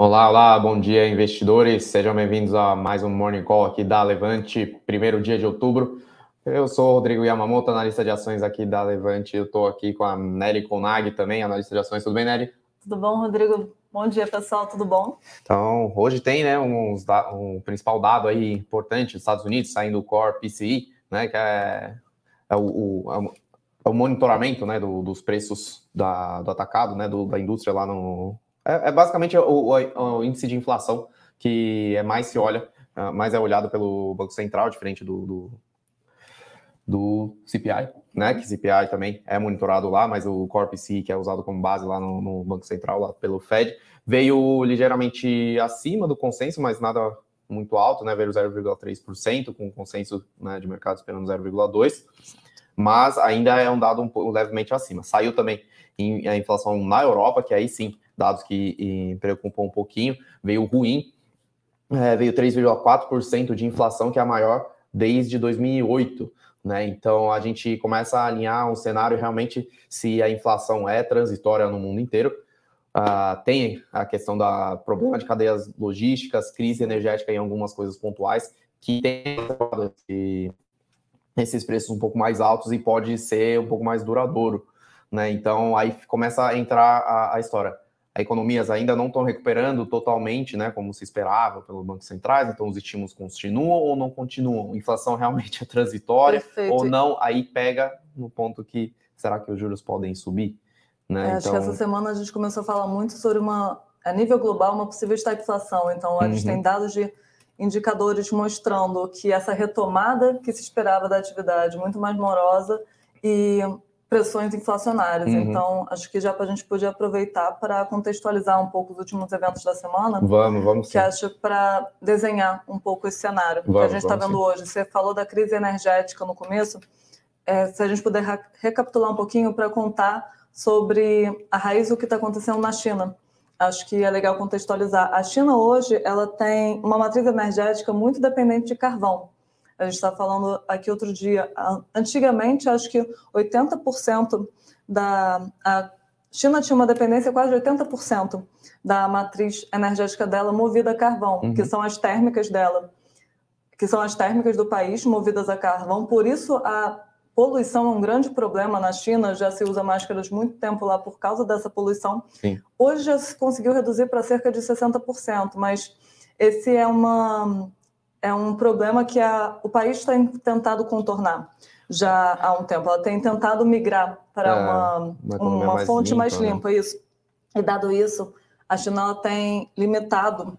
Olá, olá, bom dia, investidores. Sejam bem-vindos a mais um Morning Call aqui da Levante, primeiro dia de outubro. Eu sou o Rodrigo Yamamoto, analista de ações aqui da Levante. Eu estou aqui com a Nery Konag também, analista de ações. Tudo bem, Nery? Tudo bom, Rodrigo? Bom dia, pessoal. Tudo bom? Então, hoje tem né, uns, um principal dado aí importante dos Estados Unidos, saindo o Core PCI, né, que é, é o, o, é o monitoramento né, do, dos preços da, do atacado, né, do, da indústria lá no, é, é basicamente o, o, o, índice de inflação que é mais se olha, é, mais é olhado pelo Banco Central, diferente do, do, do CPI, né? Que CPI também é monitorado lá, mas o Corp C, que é usado como base lá no, no Banco Central, lá pelo Fed, veio ligeiramente acima do consenso, mas nada muito alto, né? Veio 0,3%, com o consenso né, de mercado esperando 0,2%, mas ainda é um dado um pouco levemente acima. Saiu também a inflação na Europa, que aí sim dados que preocupam um pouquinho, veio ruim, é, veio 3,4% de inflação, que é a maior desde 2008. Né? Então a gente começa a alinhar um cenário realmente se a inflação é transitória no mundo inteiro. Uh, tem a questão da problema de cadeias logísticas, crise energética em algumas coisas pontuais, que tem esses preços um pouco mais altos e pode ser um pouco mais duradouro. Né? Então aí começa a entrar a, a história economias ainda não estão recuperando totalmente, né, como se esperava pelo Banco Centrais, então os estímulos continuam ou não continuam? Inflação realmente é transitória Perfeito. ou não? Aí pega no ponto que será que os juros podem subir? Né? É, então... Acho que essa semana a gente começou a falar muito sobre uma, a nível global, uma possível estagflação. Então, a gente uhum. tem dados de indicadores mostrando que essa retomada que se esperava da atividade muito mais morosa e pressões inflacionárias. Uhum. Então, acho que já a gente podia aproveitar para contextualizar um pouco os últimos eventos da semana. Vamos, vamos. Que sim. acho para desenhar um pouco esse cenário vamos, que a gente está vendo sim. hoje. Você falou da crise energética no começo. É, se a gente puder recapitular um pouquinho para contar sobre a raiz do que está acontecendo na China. Acho que é legal contextualizar. A China hoje ela tem uma matriz energética muito dependente de carvão. A gente está falando aqui outro dia, antigamente, acho que 80% da. A China tinha uma dependência quase de 80% da matriz energética dela movida a carvão, uhum. que são as térmicas dela, que são as térmicas do país movidas a carvão. Por isso, a poluição é um grande problema na China, já se usa máscaras muito tempo lá por causa dessa poluição. Sim. Hoje já se conseguiu reduzir para cerca de 60%, mas esse é uma é um problema que a, o país tem tentado contornar já há um tempo. Ela tem tentado migrar para é, uma, uma, uma fonte mais limpa, mais limpa né? isso. E dado isso, a China tem limitado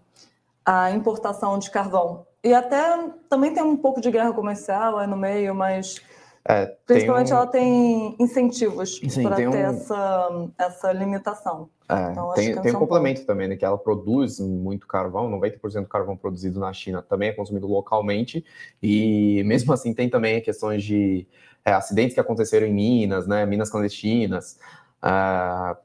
a importação de carvão. E até também tem um pouco de guerra comercial aí no meio, mas é, Principalmente um... ela tem incentivos para ter um... essa, essa limitação. É, então, tem, tem um complemento também, né? Que ela produz muito carvão, 90% do carvão produzido na China também é consumido localmente, e mesmo assim tem também questões de é, acidentes que aconteceram em minas, né? Minas clandestinas. Uh,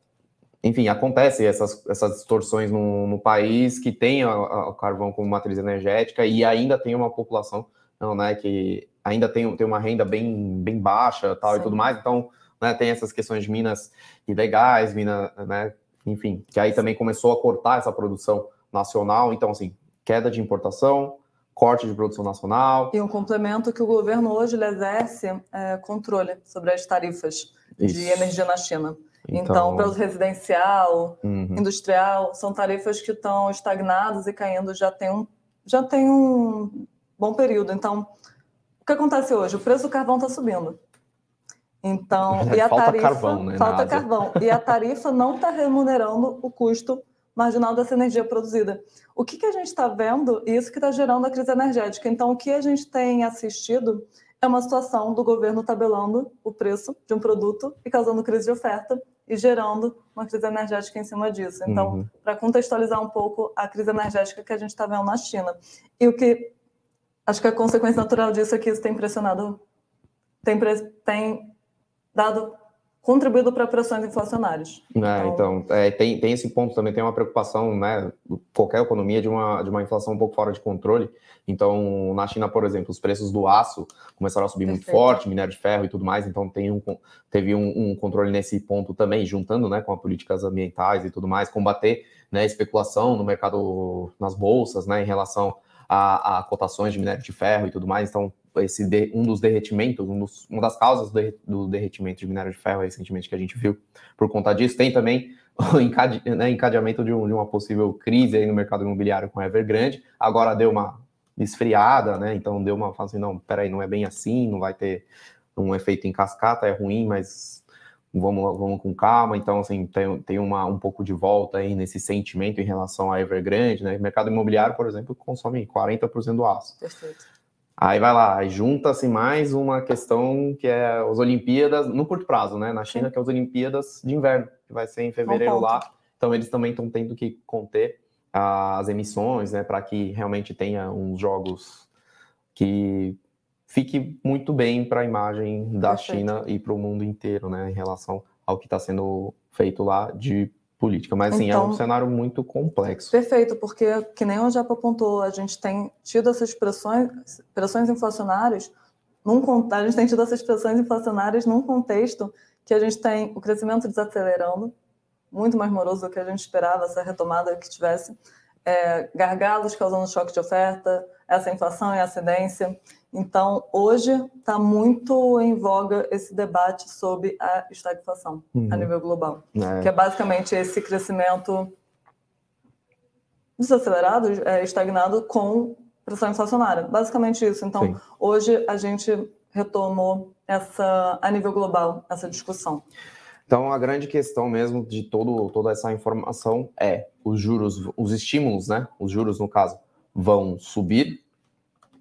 enfim, acontece essas, essas distorções no, no país que tem o carvão como matriz energética e ainda tem uma população não, né, que ainda tem, tem uma renda bem, bem baixa tal, e tudo mais, então né, tem essas questões de minas ilegais, mina, né, enfim, que aí também começou a cortar essa produção nacional, então assim, queda de importação, corte de produção nacional. E um complemento que o governo hoje exerce é, controle sobre as tarifas Isso. de energia na China. Então, então para o residencial, uhum. industrial, são tarifas que estão estagnadas e caindo já tem um, já tem um bom período. Então, o que acontece hoje? O preço do carvão está subindo. Então, e a falta tarifa carvão, né, falta carvão e a tarifa não está remunerando o custo marginal dessa energia produzida. O que, que a gente está vendo? Isso que está gerando a crise energética. Então, o que a gente tem assistido é uma situação do governo tabelando o preço de um produto e causando crise de oferta e gerando uma crise energética em cima disso. Então, uhum. para contextualizar um pouco a crise energética que a gente está vendo na China. E o que acho que a consequência natural disso é que isso tem pressionado, tem, tem dado, contribuído para pressões inflacionárias. É, então, então é, tem, tem esse ponto também, tem uma preocupação, né, qualquer economia de uma, de uma inflação um pouco fora de controle. Então, na China, por exemplo, os preços do aço começaram a subir Perfeito. muito forte, minério de ferro e tudo mais, então tem um, teve um, um controle nesse ponto também, juntando né, com as políticas ambientais e tudo mais, combater né, especulação no mercado, nas bolsas, né, em relação a, a cotações de minério de ferro e tudo mais. Então, esse de, um dos derretimentos, um dos, uma das causas do, do, derretimento de minério de ferro recentemente que a gente viu por conta disso, tem também o encade, né, encadeamento de, um, de, uma possível crise aí no mercado imobiliário com a Evergrande. Agora deu uma esfriada, né? Então deu uma fase assim, não, peraí, não é bem assim, não vai ter um efeito em cascata, é ruim, mas vamos, vamos com calma. Então, assim, tem, tem uma, um pouco de volta aí nesse sentimento em relação à Evergrande, né? O mercado imobiliário, por exemplo, consome 40% do aço. Perfeito. Aí vai lá, junta-se mais uma questão que é as Olimpíadas, no curto prazo, né? Na China, Sim. que é as Olimpíadas de inverno, que vai ser em fevereiro lá. Então, eles também estão tendo que conter as emissões, né? Para que realmente tenha uns jogos que fique muito bem para a imagem da Perfeito. China e para o mundo inteiro, né, em relação ao que está sendo feito lá de política. Mas, sim, então, é um então cenário muito complexo. Perfeito, porque, que nem o Japa apontou, a gente tem tido essas pressões, pressões inflacionárias, num, a gente tem tido essas pressões inflacionárias num contexto que a gente tem o crescimento desacelerando, muito mais moroso do que a gente esperava, essa retomada que tivesse, é, gargalos causando choque de oferta, essa inflação e acidência. Então, hoje está muito em voga esse debate sobre a estagflação uhum. a nível global, é. que é basicamente esse crescimento desacelerado, é, estagnado com pressão inflacionária. Basicamente isso. Então, Sim. hoje a gente retomou essa a nível global essa discussão. Então, a grande questão mesmo de todo, toda essa informação é os juros, os estímulos, né? Os juros, no caso, vão subir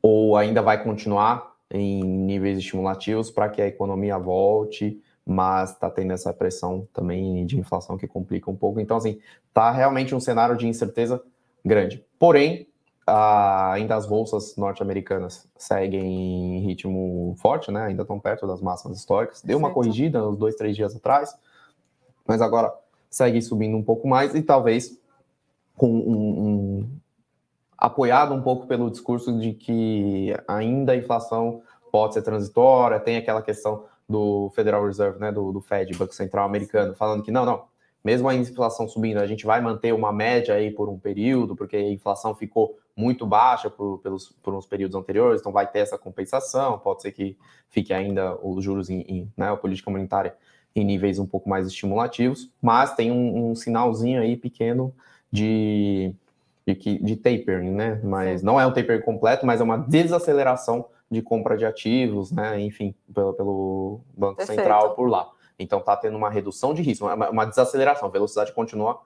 ou ainda vai continuar em níveis estimulativos para que a economia volte, mas está tendo essa pressão também de inflação que complica um pouco. Então, assim, está realmente um cenário de incerteza grande. Porém, ainda as bolsas norte-americanas seguem em ritmo forte, né? Ainda estão perto das máximas históricas. Deu uma corrigida uns dois, três dias atrás, mas agora segue subindo um pouco mais e talvez com um, um, apoiado um pouco pelo discurso de que ainda a inflação pode ser transitória, tem aquela questão do Federal Reserve, né, do, do Fed, Banco Central americano, falando que não, não, mesmo a inflação subindo, a gente vai manter uma média aí por um período, porque a inflação ficou muito baixa por, pelos, por uns períodos anteriores, então vai ter essa compensação, pode ser que fique ainda os juros em, em né, a política monetária em níveis um pouco mais estimulativos, mas tem um, um sinalzinho aí pequeno de de, que, de tapering, né? Mas não é um tapering completo, mas é uma desaceleração de compra de ativos, né? Enfim, pelo, pelo Banco Perfeito. Central por lá. Então tá tendo uma redução de risco, uma, uma desaceleração, a velocidade continua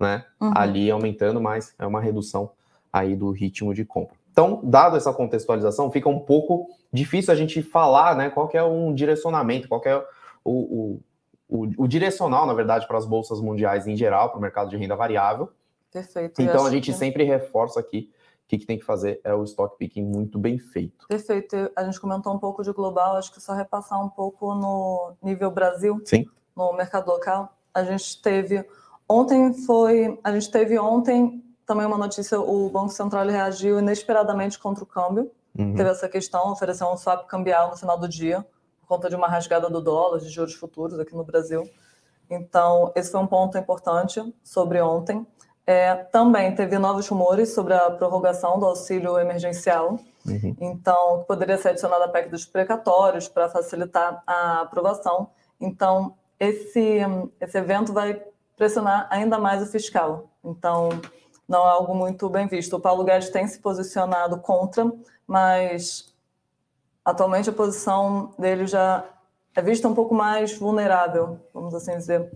né, uhum. ali aumentando, mas é uma redução aí do ritmo de compra. Então, dado essa contextualização, fica um pouco difícil a gente falar né, qual é um direcionamento, qual é o, o, o, o direcional, na verdade, para as bolsas mundiais em geral, para o mercado de renda variável, Perfeito. Então a gente que... sempre reforça aqui que, que, tem que fazer é o stock picking muito bem feito. Perfeito. A gente comentou um pouco de global, acho que só repassar um pouco no nível Brasil, Sim. no mercado local. A gente teve ontem foi, a gente teve ontem também uma notícia, o Banco Central reagiu inesperadamente contra o câmbio. Uhum. Teve essa questão, ofereceu um swap cambial no final do dia, por conta de uma rasgada do dólar, de juros futuros aqui no Brasil. Então, esse foi um ponto importante sobre ontem. É, também teve novos rumores sobre a prorrogação do auxílio emergencial. Uhum. Então, poderia ser adicionada a PEC dos precatórios para facilitar a aprovação. Então, esse, esse evento vai pressionar ainda mais o fiscal. Então, não é algo muito bem visto. O Paulo Guedes tem se posicionado contra, mas atualmente a posição dele já é vista um pouco mais vulnerável, vamos assim dizer.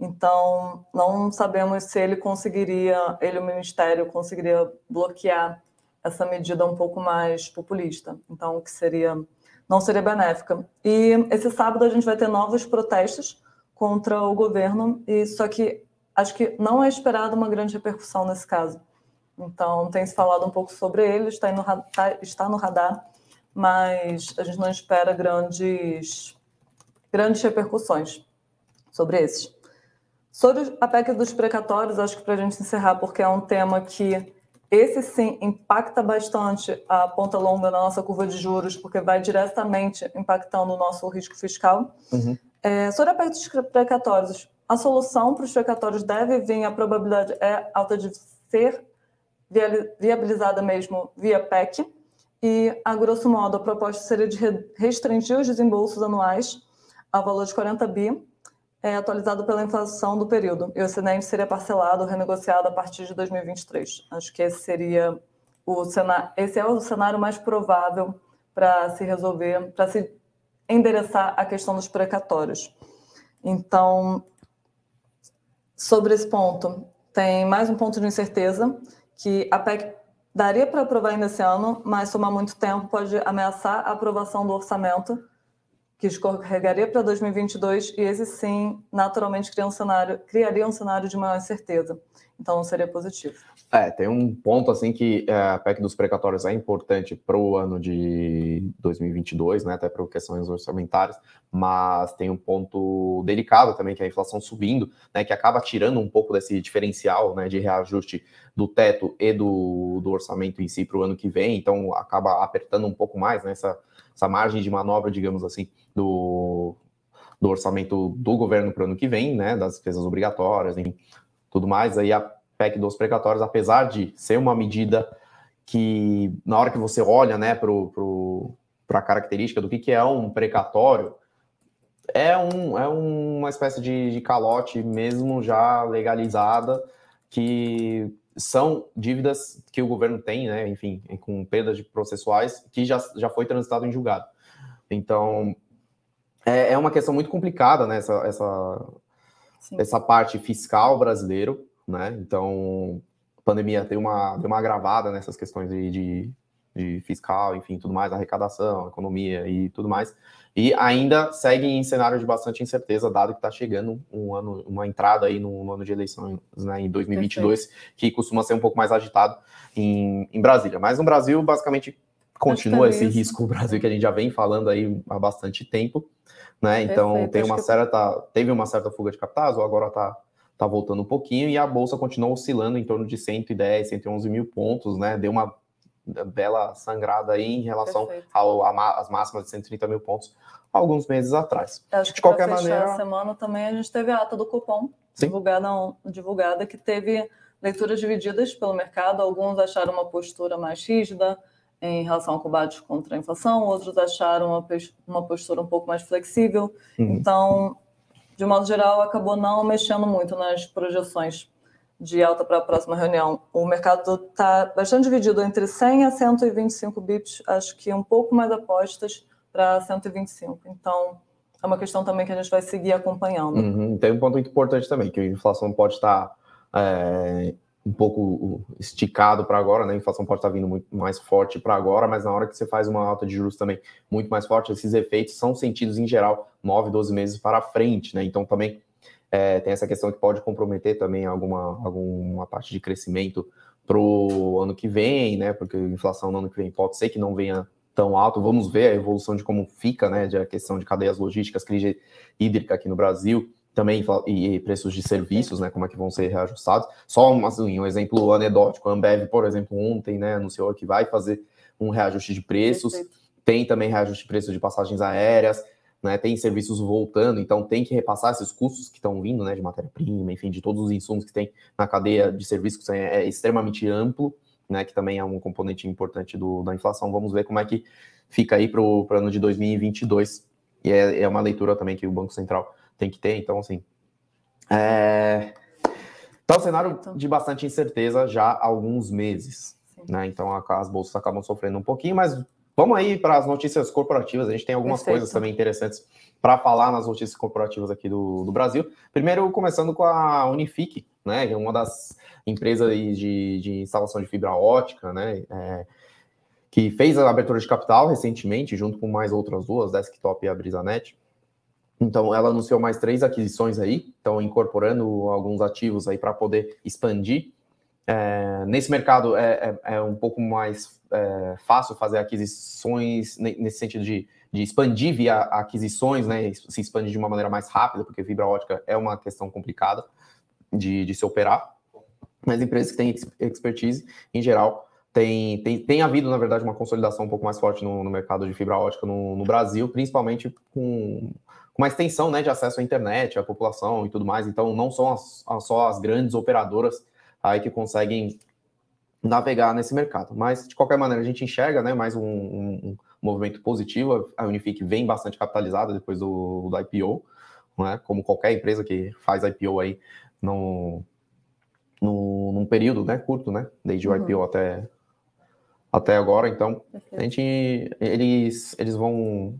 Então, não sabemos se ele conseguiria, ele o ministério conseguiria bloquear essa medida um pouco mais populista. Então, que seria não seria benéfica. E esse sábado a gente vai ter novos protestos contra o governo e só que acho que não é esperado uma grande repercussão nesse caso. Então, tem se falado um pouco sobre ele, está no, tá, está no radar, mas a gente não espera grandes, grandes repercussões sobre esses. Sobre a PEC dos precatórios, acho que para a gente encerrar, porque é um tema que esse sim impacta bastante a ponta longa na nossa curva de juros, porque vai diretamente impactando o nosso risco fiscal. Uhum. É, sobre a PEC dos precatórios, a solução para os precatórios deve vir, a probabilidade é alta de ser viabilizada mesmo via PEC, e, a grosso modo, a proposta seria de restringir os desembolsos anuais a valor de 40 bi, é, atualizado pela inflação do período, e o excedente seria parcelado, renegociado a partir de 2023. Acho que esse seria o cenário, esse é o cenário mais provável para se resolver, para se endereçar a questão dos precatórios. Então, sobre esse ponto, tem mais um ponto de incerteza, que a PEC daria para aprovar ainda esse ano, mas tomar muito tempo pode ameaçar a aprovação do orçamento, que escorregaria para 2022, e esse sim, naturalmente, cria um cenário, criaria um cenário de maior incerteza. Então, seria positivo. É, tem um ponto assim que é, a PEC dos precatórios é importante para o ano de 2022, né, até para questões orçamentárias, mas tem um ponto delicado também, que é a inflação subindo, né, que acaba tirando um pouco desse diferencial né, de reajuste do teto e do, do orçamento em si para o ano que vem, então acaba apertando um pouco mais né, essa, margem de manobra, digamos assim, do, do orçamento do governo para o ano que vem, né, das despesas obrigatórias, enfim, tudo mais, aí a PEC dos precatórios, apesar de ser uma medida que, na hora que você olha né, para a característica do que, que é um precatório, é, um, é uma espécie de, de calote mesmo já legalizada, que são dívidas que o governo tem, né, enfim, com perdas de processuais, que já, já foi transitado em julgado. Então, é, é uma questão muito complicada, né, essa, essa, essa parte fiscal brasileiro, né? Então, a pandemia tem uma, deu uma agravada nessas questões de, de, de, fiscal, enfim, tudo mais, arrecadação, economia e tudo mais. E ainda segue em cenário de bastante incerteza, dado que está chegando um ano, uma entrada aí no, no ano de eleições né, em 2022, Perfeito. que costuma ser um pouco mais agitado em, em Brasília. Mas no Brasil, basicamente, continua esse isso. risco Brasil que a gente já vem falando aí há bastante tempo, né? Então Perfeito. tem uma certa, teve uma certa fuga de capitais, ou agora está está voltando um pouquinho e a bolsa continua oscilando em torno de 110, 111 mil pontos, né? Deu uma bela sangrada aí em relação às máximas de 130 mil pontos alguns meses atrás. Acho de qualquer maneira. semana também a gente teve a ata do cupom divulgada, divulgada que teve leituras divididas pelo mercado. Alguns acharam uma postura mais rígida em relação ao combate contra a inflação, outros acharam uma, uma postura um pouco mais flexível. Uhum. Então, de modo geral, acabou não mexendo muito nas projeções de alta para a próxima reunião. O mercado está bastante dividido entre 100 a 125 bips, acho que um pouco mais apostas para 125. Então, é uma questão também que a gente vai seguir acompanhando. Uhum. Tem um ponto muito importante também, que a inflação pode estar é, um pouco esticado para agora, né? A inflação pode estar vindo muito mais forte para agora, mas na hora que você faz uma alta de juros também muito mais forte, esses efeitos são sentidos em geral 9, 12 meses para frente, né? Então também é, tem essa questão que pode comprometer também alguma, alguma parte de crescimento para o ano que vem, né? Porque a inflação no ano que vem pode ser que não venha tão alto. Vamos ver a evolução de como fica, né? De a questão de cadeias logísticas, crise hídrica aqui no Brasil também e, preços de serviços, né, como é que vão ser reajustados. Só um, assim, um exemplo anedótico, a Ambev, por exemplo, ontem, né, anunciou que vai fazer um reajuste de preços, Perfeito. tem também reajuste de preços de passagens aéreas, né, tem serviços voltando, então tem que repassar esses custos que estão vindo, né, de matéria-prima, enfim, de todos os insumos que tem na cadeia de serviços, que é, é extremamente amplo, né, que também é um componente importante do, da inflação. Vamos ver como é que fica aí para o ano de 2022, e é, é uma leitura também que o Banco Central tem que ter. Então, assim. É... Tá um cenário de bastante incerteza já há alguns meses. Né? Então, as bolsas acabam sofrendo um pouquinho, mas vamos aí para as notícias corporativas. A gente tem algumas Perfeito. coisas também interessantes para falar nas notícias corporativas aqui do, do Brasil. Primeiro, começando com a Unifique, né? Que é uma das empresas de, de instalação de fibra ótica, né? É, que fez a abertura de capital recentemente, junto com mais outras duas, Desktop e a BrisaNet. Então, ela anunciou mais três aquisições aí, então incorporando alguns ativos aí para poder expandir. É, nesse mercado é, é, é, um pouco mais é, fácil fazer aquisições nesse sentido de, de expandir via aquisições, né? Se expandir de uma maneira mais rápida, porque fibra ótica é uma questão complicada de, de se operar. Mas empresas que têm expertise, em geral, tem, tem, tem havido, na verdade, uma consolidação um pouco mais forte no, no mercado de fibra ótica no, no Brasil, principalmente com com uma extensão né, de acesso à internet, à população e tudo mais. Então, não são as, só as grandes operadoras aí que conseguem navegar nesse mercado. Mas, de qualquer maneira, a gente enxerga né, mais um, um, movimento positivo. A Unifique vem bastante capitalizada depois do, do IPO, né, como qualquer empresa que faz IPO aí no, no, num período né, curto, né, desde o IPO uhum. até, até agora. Então, a gente, eles, eles vão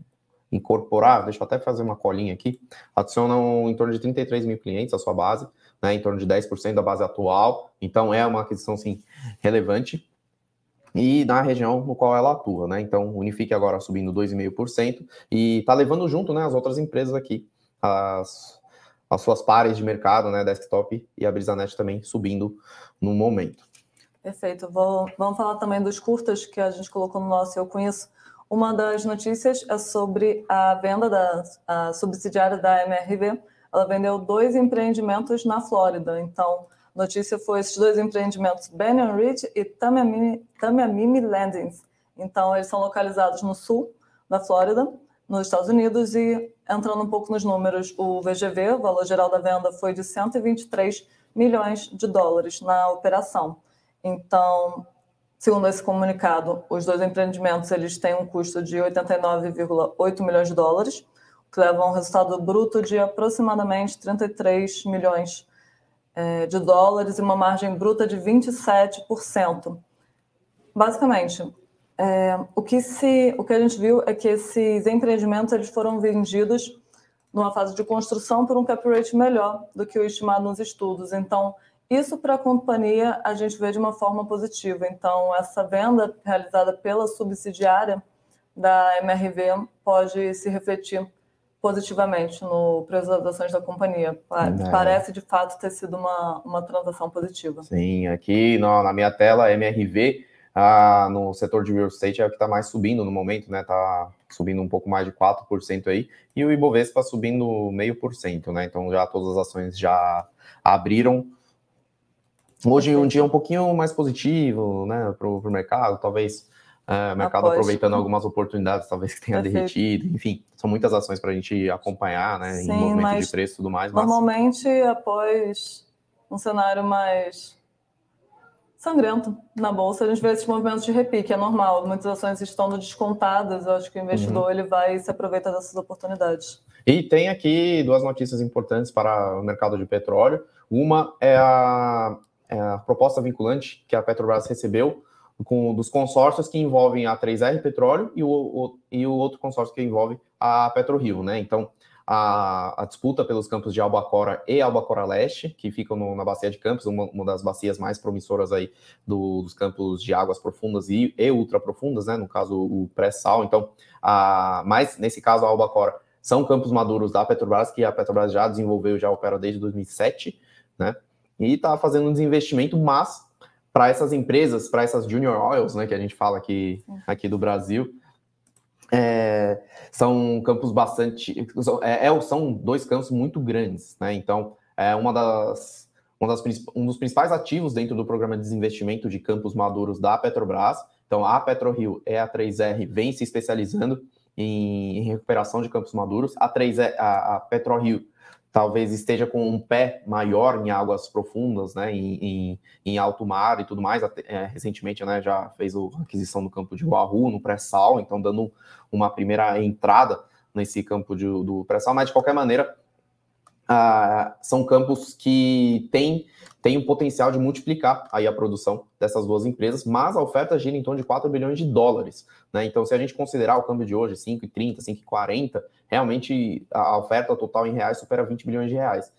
incorporar, deixa eu até fazer uma colinha aqui, adicionam em torno de 33 mil clientes à sua base, né, em torno de 10% da base atual, então é uma aquisição, sim, relevante, e na região no qual ela atua, né, então Unifique agora subindo 2,5%, e está levando junto, né, as outras empresas aqui, as, as suas pares de mercado, né, desktop e a BrisaNet também subindo no momento. Perfeito, Vou, vamos falar também dos curtas que a gente colocou no nosso Eu Conheço, uma das notícias é sobre a venda da subsidiária da MRV. Ela vendeu dois empreendimentos na Flórida. Então, notícia foi esses dois empreendimentos, Banyan Ridge e Tamiami Landings. Então, eles são localizados no sul da Flórida, nos Estados Unidos. E entrando um pouco nos números, o VGV, o valor geral da venda, foi de 123 milhões de dólares na operação. Então, Segundo esse comunicado, os dois empreendimentos eles têm um custo de 89,8 milhões de dólares, que leva a um resultado bruto de aproximadamente 33 milhões é, de dólares e uma margem bruta de 27%. Basicamente, é, o, que se, o que a gente viu é que esses empreendimentos eles foram vendidos numa fase de construção por um cap rate melhor do que o estimado nos estudos. Então, isso para a companhia a gente vê de uma forma positiva. Então, essa venda realizada pela subsidiária da MRV pode se refletir positivamente no preço das ações da companhia. É. Parece de fato ter sido uma, uma transação positiva. Sim, aqui no, na minha tela, MRV, ah, no setor de real estate é o que está mais subindo no momento, né? Está subindo um pouco mais de 4% aí, e o Ibovespa subindo meio por cento, né? Então já todas as ações já abriram Hoje um dia um pouquinho mais positivo, né, para o mercado, talvez o mercado Após. aproveitando algumas oportunidades, talvez que tenha Perfeito. derretido, enfim, são muitas ações para a gente acompanhar, né, Sim, em movimento de preço e tudo mais. Mas... Normalmente, após um cenário mais sangrento na bolsa, a gente vê esses movimentos de repique, é normal. Muitas ações estão descontadas, eu acho que o investidor uhum. ele vai se aproveitar dessas oportunidades. E tem aqui duas notícias importantes para o mercado de petróleo. Uma é a é, a proposta vinculante que a Petrobras recebeu com, dos consórcios que envolvem a 3R Petróleo e o, o, e o outro consórcio que envolve a PetroRio, né? Então, a, a, disputa pelos campos de Albacora e Albacora Leste, que ficam no, na bacia de Campos, uma, uma, das bacias mais promissoras aí do, dos campos de águas profundas e, e ultra profundas, né? No caso, o pré-sal. Então, a, mas nesse caso, a Albacora são campos maduros da Petrobras, que a Petrobras já desenvolveu, já opera desde 2007, né? e está fazendo um desinvestimento, mas para essas empresas, para essas junior oils, né, que a gente fala aqui, aqui do Brasil, é, são campos bastante, é, é, são dois campos muito grandes, né? Então, é uma das, uma das um dos principais ativos dentro do programa de desinvestimento de campos maduros da Petrobras. Então, a PetroRio e a 3R vem se especializando em, em recuperação de campos maduros. A 3R, a, a PetroRio talvez esteja com um pé maior em águas profundas, né, em, em, em alto mar e tudo mais. É, recentemente, né, já fez a aquisição do campo de Oahu, no pré-sal, então dando uma primeira entrada nesse campo de, do pré-sal, mas de qualquer maneira, são campos que têm, têm o potencial de multiplicar aí a produção dessas duas empresas, mas a oferta gira em torno de 4 bilhões de dólares. Né? Então, se a gente considerar o câmbio de hoje 5,30, 5,40, realmente a oferta total em reais supera 20 bilhões de reais.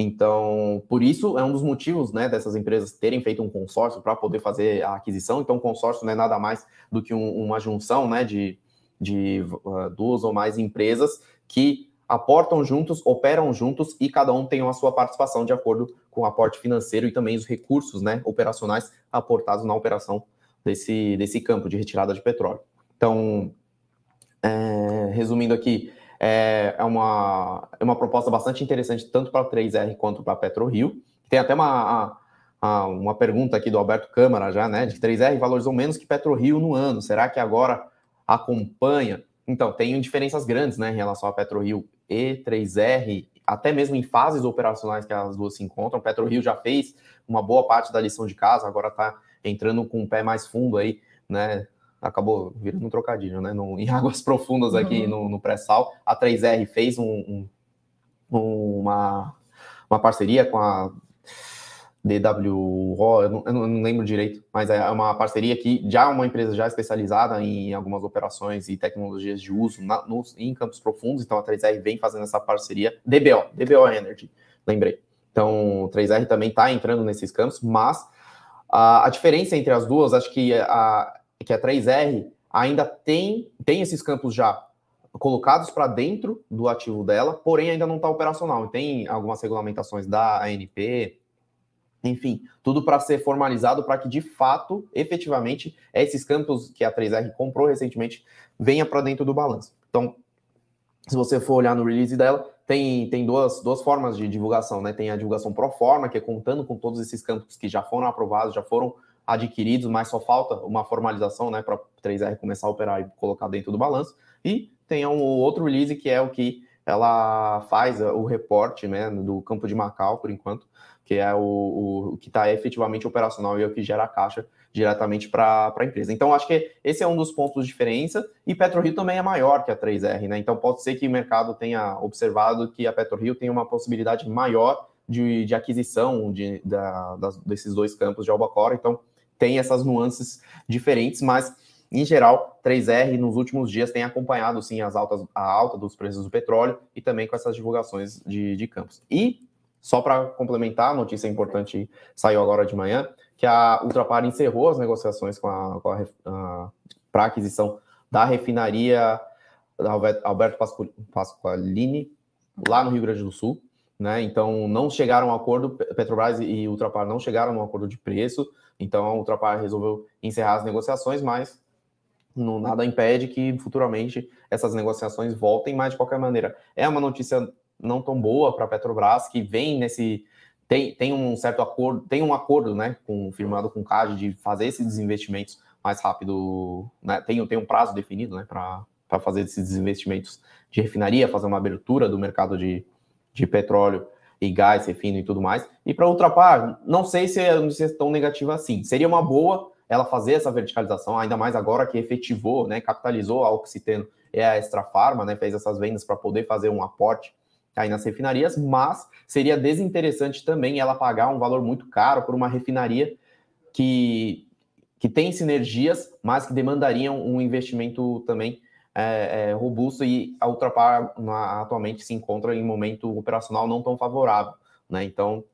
Então, por isso é um dos motivos né, dessas empresas terem feito um consórcio para poder fazer a aquisição. Então, consórcio não é nada mais do que um, uma junção né, de, de uh, duas ou mais empresas que aportam juntos, operam juntos e cada um tem a sua participação de acordo com o aporte financeiro e também os recursos né, operacionais aportados na operação desse, desse campo de retirada de petróleo. Então, é, resumindo aqui, é, é, uma, é uma proposta bastante interessante tanto para a 3R quanto para a PetroRio. Tem até uma, a, uma pergunta aqui do Alberto Câmara já, né? De 3R valorizou menos que PetroRio no ano. Será que agora acompanha? Então, tem diferenças grandes né, em relação à PetroRio e 3R, até mesmo em fases operacionais que as duas se encontram. PetroRio já fez uma boa parte da lição de casa, agora está entrando com o pé mais fundo aí, né? Acabou virando um trocadilho, né? No, em águas profundas aqui uhum. no, no pré-sal. A 3R fez um, um, uma, uma parceria com a DWO, eu não, eu não, lembro direito, mas é uma parceria que já é uma empresa já especializada em algumas operações e tecnologias de uso na, nos, em campos profundos, então a 3R vem fazendo essa parceria, DBO, DBO Energy, lembrei. Então, o 3R também está entrando nesses campos, mas a, a, diferença entre as duas, acho que a, que a 3R ainda tem, tem esses campos já colocados para dentro do ativo dela, porém ainda não está operacional. Tem algumas regulamentações da ANP, enfim, tudo para ser formalizado para que de fato, efetivamente, esses campos que a 3R comprou recentemente venha para dentro do balanço. Então, se você for olhar no release dela, tem, tem duas, duas formas de divulgação, né? Tem a divulgação pro forma, que é contando com todos esses campos que já foram aprovados, já foram adquiridos, mas só falta uma formalização, né, para a 3R começar a operar e colocar dentro do balanço. E tem um outro release que é o que ela faz o reporte, né, do campo de Macau, por enquanto, que é o, o que está efetivamente operacional e é o que gera caixa diretamente para a empresa. Então, acho que esse é um dos pontos de diferença, e PetroRio também é maior que a 3R, né? Então, pode ser que o mercado tenha observado que a PetroRio tem uma possibilidade maior de, de aquisição de, da, das, desses dois campos de Albacora, então tem essas nuances diferentes, mas em geral, 3R nos últimos dias tem acompanhado sim as altas, a alta dos preços do petróleo e também com essas divulgações de, de campos. E só para complementar, a notícia importante saiu agora de manhã, que a Ultrapar encerrou as negociações com a, com a, a para aquisição da refinaria da Alberto Pasqualini, lá no Rio Grande do Sul. Né? Então, não chegaram a um acordo, Petrobras e Ultrapar não chegaram a um acordo de preço, então a Ultrapar resolveu encerrar as negociações, mas nada impede que futuramente essas negociações voltem, mas de qualquer maneira, é uma notícia não tão boa para a Petrobras, que vem nesse. Tem, tem um certo acordo, tem um acordo né, com, firmado com o CAD de fazer esses desinvestimentos mais rápido, né, tem, tem um prazo definido né, para fazer esses desinvestimentos de refinaria, fazer uma abertura do mercado de, de petróleo e gás, refino e tudo mais. E para Ultrapar, não sei se é, se é tão negativa assim. Seria uma boa ela fazer essa verticalização, ainda mais agora que efetivou, né, capitalizou a Oxiteno e a Extra Farma, né, fez essas vendas para poder fazer um aporte aí nas refinarias, mas seria desinteressante também ela pagar um valor muito caro por uma refinaria que, que tem sinergias, mas que demandariam um investimento também é, é, robusto e a Ultrapar atualmente se encontra em momento operacional não tão favorável, né? Então,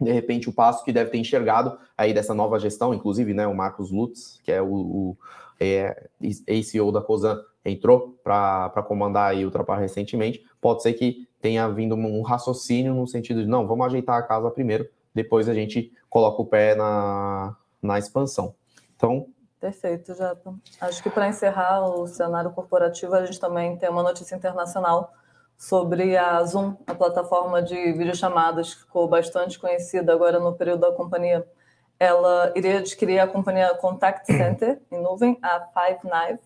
de repente, o passo que deve ter enxergado aí dessa nova gestão, inclusive, né, o Marcos Lutz, que é o, o é, ACO da COSAN, entrou para comandar aí o Ultrapar recentemente, pode ser que tenha vindo um raciocínio no sentido de, não, vamos ajeitar a casa primeiro, depois a gente coloca o pé na, na expansão. Então... Perfeito, Japa. Acho que para encerrar o cenário corporativo, a gente também tem uma notícia internacional sobre a Zoom, a plataforma de videochamadas que ficou bastante conhecida agora no período da companhia. Ela iria adquirir a companhia Contact Center em nuvem, a Five9,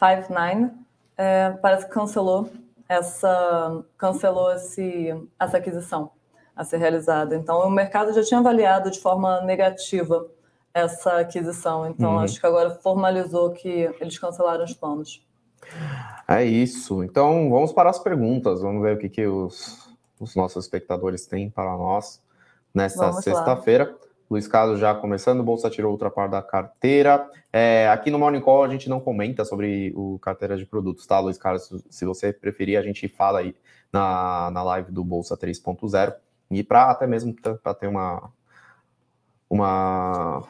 Five9 é, parece que cancelou essa cancelou esse, essa aquisição a ser realizada. Então, o mercado já tinha avaliado de forma negativa essa aquisição. Então, uhum. acho que agora formalizou que eles cancelaram os planos. É isso. Então, vamos para as perguntas. Vamos ver o que, que os, os nossos espectadores têm para nós nessa sexta-feira. Luiz Carlos já começando, Bolsa tirou outra parte da carteira. É, aqui no Morning Call a gente não comenta sobre o carteira de produtos, tá, Luiz Carlos? Se você preferir, a gente fala aí na, na live do Bolsa 3.0 e para até mesmo para ter uma uma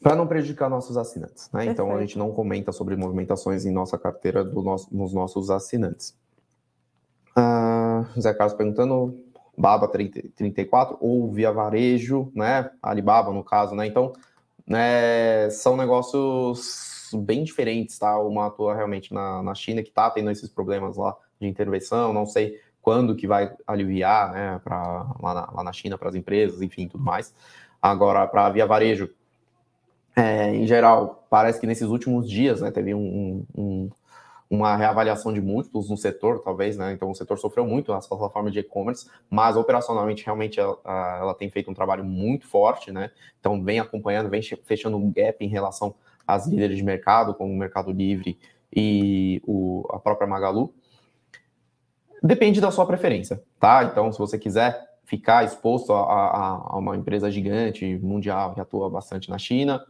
para não prejudicar nossos assinantes, né? Então a gente não comenta sobre movimentações em nossa carteira do nosso, nos nossos assinantes. Uh, Zé Carlos perguntando Baba 30, 34 ou via varejo, né? Alibaba, no caso, né? Então, né, são negócios bem diferentes, tá? Uma atua realmente na, na China, que tá tendo esses problemas lá de intervenção, não sei quando que vai aliviar, né, pra, lá, na, lá na China para as empresas, enfim, tudo mais. Agora, para via varejo, é, em geral, parece que nesses últimos dias, né, teve um, um, uma reavaliação de múltiplos no setor, talvez, né? Então o setor sofreu muito as plataformas de e-commerce, mas operacionalmente realmente ela, ela, tem feito um trabalho muito forte, né? Então vem acompanhando, vem fechando um gap em relação às líderes de mercado, como o Mercado Livre e o, a própria Magalu. Depende da sua preferência, tá? Então, se você quiser ficar exposto a, a, a uma empresa gigante mundial que atua bastante na China,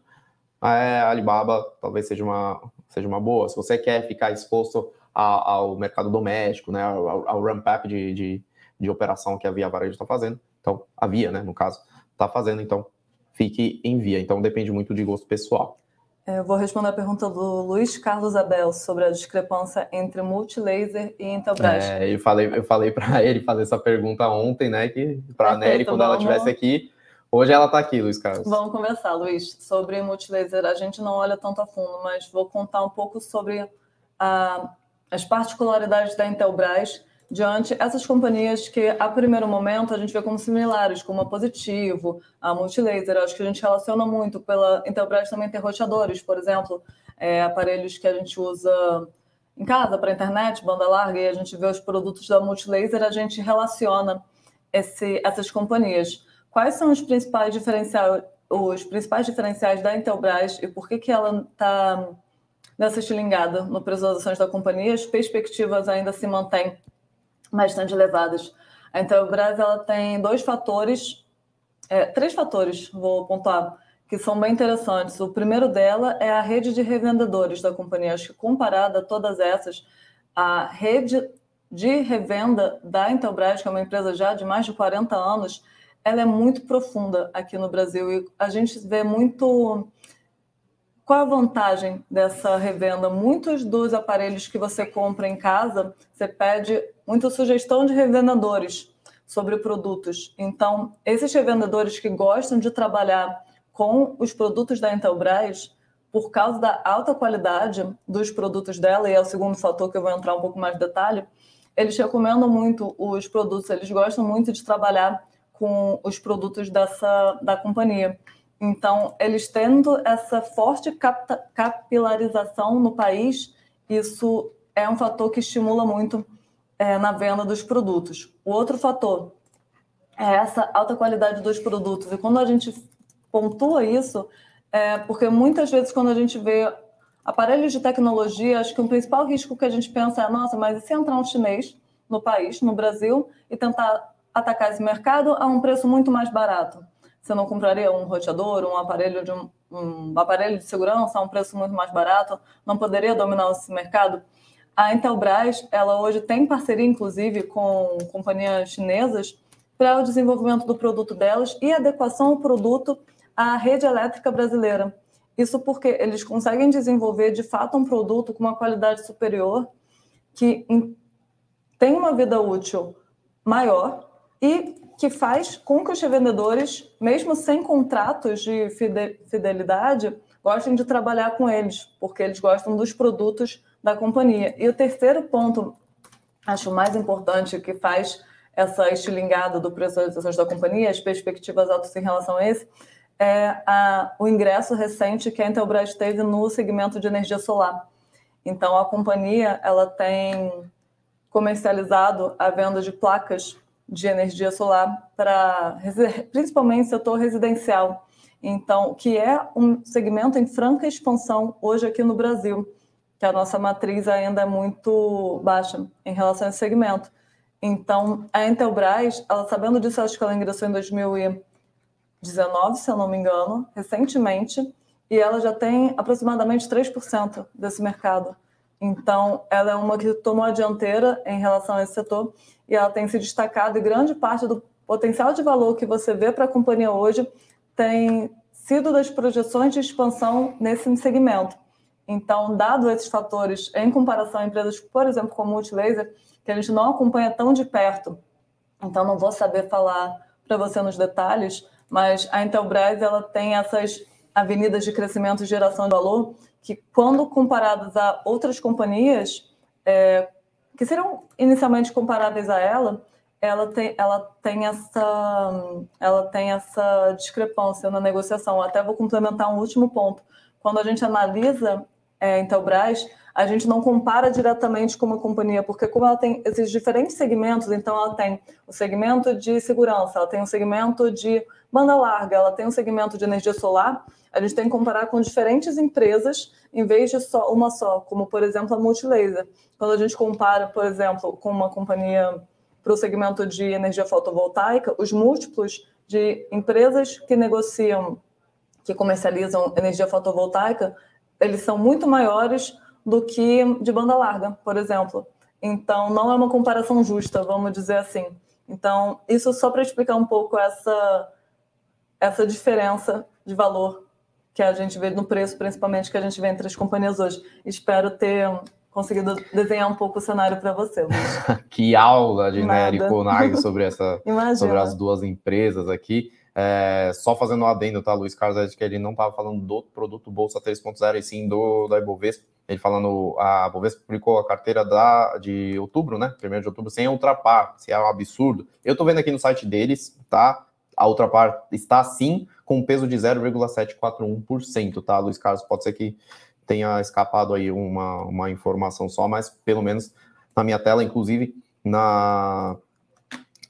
é, a Alibaba talvez seja uma, seja uma boa. Se você quer ficar exposto ao, ao mercado doméstico, né, ao, ao ramp-up de, de, de, operação que a Via Varejo está fazendo, então, a Via, né, no caso, está fazendo, então, fique em Via. Então, depende muito de gosto pessoal. É, eu vou responder a pergunta do Luiz Carlos Abel sobre a discrepância entre Multilaser e Intelbras. É, eu falei, eu falei para ele fazer essa pergunta ontem, né, que para a Nery, quando ela estivesse aqui, Hoje ela está aqui, Luiz Carlos. Vamos conversar, Luiz, sobre multilaser. A gente não olha tanto a fundo, mas vou contar um pouco sobre a, as particularidades da Intelbras diante essas companhias que, a primeiro momento, a gente vê como similares, como a Positivo, a Multilaser. Acho que a gente relaciona muito. Pela Intelbras também tem roteadores, por exemplo, é, aparelhos que a gente usa em casa para internet, banda larga, e a gente vê os produtos da Multilaser, a gente relaciona esse, essas companhias. Quais são os principais diferenciais, os principais diferenciais da Intelbras e por que, que ela está nessa estilingada no preço das ações da companhia? As perspectivas ainda se mantêm bastante elevadas. A Intelbras ela tem dois fatores, é, três fatores, vou pontuar, que são bem interessantes. O primeiro dela é a rede de revendedores da companhia. Acho que comparada a todas essas, a rede de revenda da Intelbras, que é uma empresa já de mais de 40 anos, ela é muito profunda aqui no Brasil e a gente vê muito qual a vantagem dessa revenda? Muitos dos aparelhos que você compra em casa, você pede muita sugestão de revendedores sobre produtos. Então, esses revendedores que gostam de trabalhar com os produtos da Intelbras, por causa da alta qualidade dos produtos dela, e é o segundo fator que eu vou entrar um pouco mais de detalhe, eles recomendam muito os produtos, eles gostam muito de trabalhar com os produtos dessa da companhia. Então, eles tendo essa forte capilarização no país, isso é um fator que estimula muito é, na venda dos produtos. O outro fator é essa alta qualidade dos produtos. E quando a gente pontua isso, é porque muitas vezes quando a gente vê aparelhos de tecnologia, acho que o principal risco que a gente pensa é, nossa, mas e se entrar um chinês no país, no Brasil, e tentar atacar esse mercado a um preço muito mais barato. Você não compraria um roteador, um aparelho de um, um aparelho de segurança a um preço muito mais barato? Não poderia dominar esse mercado? A Intelbras, ela hoje tem parceria, inclusive, com companhias chinesas para o desenvolvimento do produto delas e adequação ao produto à rede elétrica brasileira. Isso porque eles conseguem desenvolver, de fato, um produto com uma qualidade superior que tem uma vida útil maior e que faz com que os revendedores, mesmo sem contratos de fidelidade, gostem de trabalhar com eles, porque eles gostam dos produtos da companhia. E o terceiro ponto, acho mais importante, que faz essa estilingada do preço das ações da companhia, as perspectivas altas em relação a esse, é a, o ingresso recente que a Intelbras teve no segmento de energia solar. Então, a companhia ela tem comercializado a venda de placas de energia solar para principalmente setor residencial. Então, que é um segmento em franca expansão hoje aqui no Brasil, que a nossa matriz ainda é muito baixa em relação a esse segmento. Então, a Intelbras, ela sabendo disso, acho que ela ingressou em 2019, se eu não me engano, recentemente, e ela já tem aproximadamente 3% desse mercado. Então, ela é uma que tomou a dianteira em relação a esse setor e ela tem se destacado e grande parte do potencial de valor que você vê para a companhia hoje tem sido das projeções de expansão nesse segmento. Então, dado esses fatores, em comparação a empresas, por exemplo, como Multilaser, que a gente não acompanha tão de perto, então não vou saber falar para você nos detalhes, mas a Intelbras ela tem essas avenidas de crescimento e geração de valor que, quando comparadas a outras companhias é, que serão inicialmente comparáveis a ela, ela tem, ela tem essa ela tem essa discrepância na negociação. Até vou complementar um último ponto. Quando a gente analisa é, Intelbras, a gente não compara diretamente com uma companhia, porque como ela tem esses diferentes segmentos, então ela tem o segmento de segurança, ela tem o segmento de banda larga, ela tem o segmento de energia solar, a gente tem que comparar com diferentes empresas em vez de só uma só, como por exemplo a Multilaser. Quando a gente compara, por exemplo, com uma companhia para o segmento de energia fotovoltaica, os múltiplos de empresas que negociam, que comercializam energia fotovoltaica, eles são muito maiores do que de banda larga, por exemplo. Então, não é uma comparação justa, vamos dizer assim. Então, isso só para explicar um pouco essa, essa diferença de valor que a gente vê no preço, principalmente que a gente vê entre as companhias hoje. Espero ter conseguido desenhar um pouco o cenário para você. que aula de Nery Conag sobre, essa, sobre as duas empresas aqui. É, só fazendo um adendo, tá, Luiz Carlos, é que ele não estava falando do produto Bolsa 3.0 e sim do da Ibovespa. Ele falando, a Ibovespa publicou a carteira da, de outubro, né? Primeiro de outubro, sem ultrapar, se é um absurdo. Eu tô vendo aqui no site deles, tá? A ultrapar está sim com um peso de 0,741%, tá, Luiz Carlos? Pode ser que tenha escapado aí uma, uma informação só, mas pelo menos na minha tela, inclusive na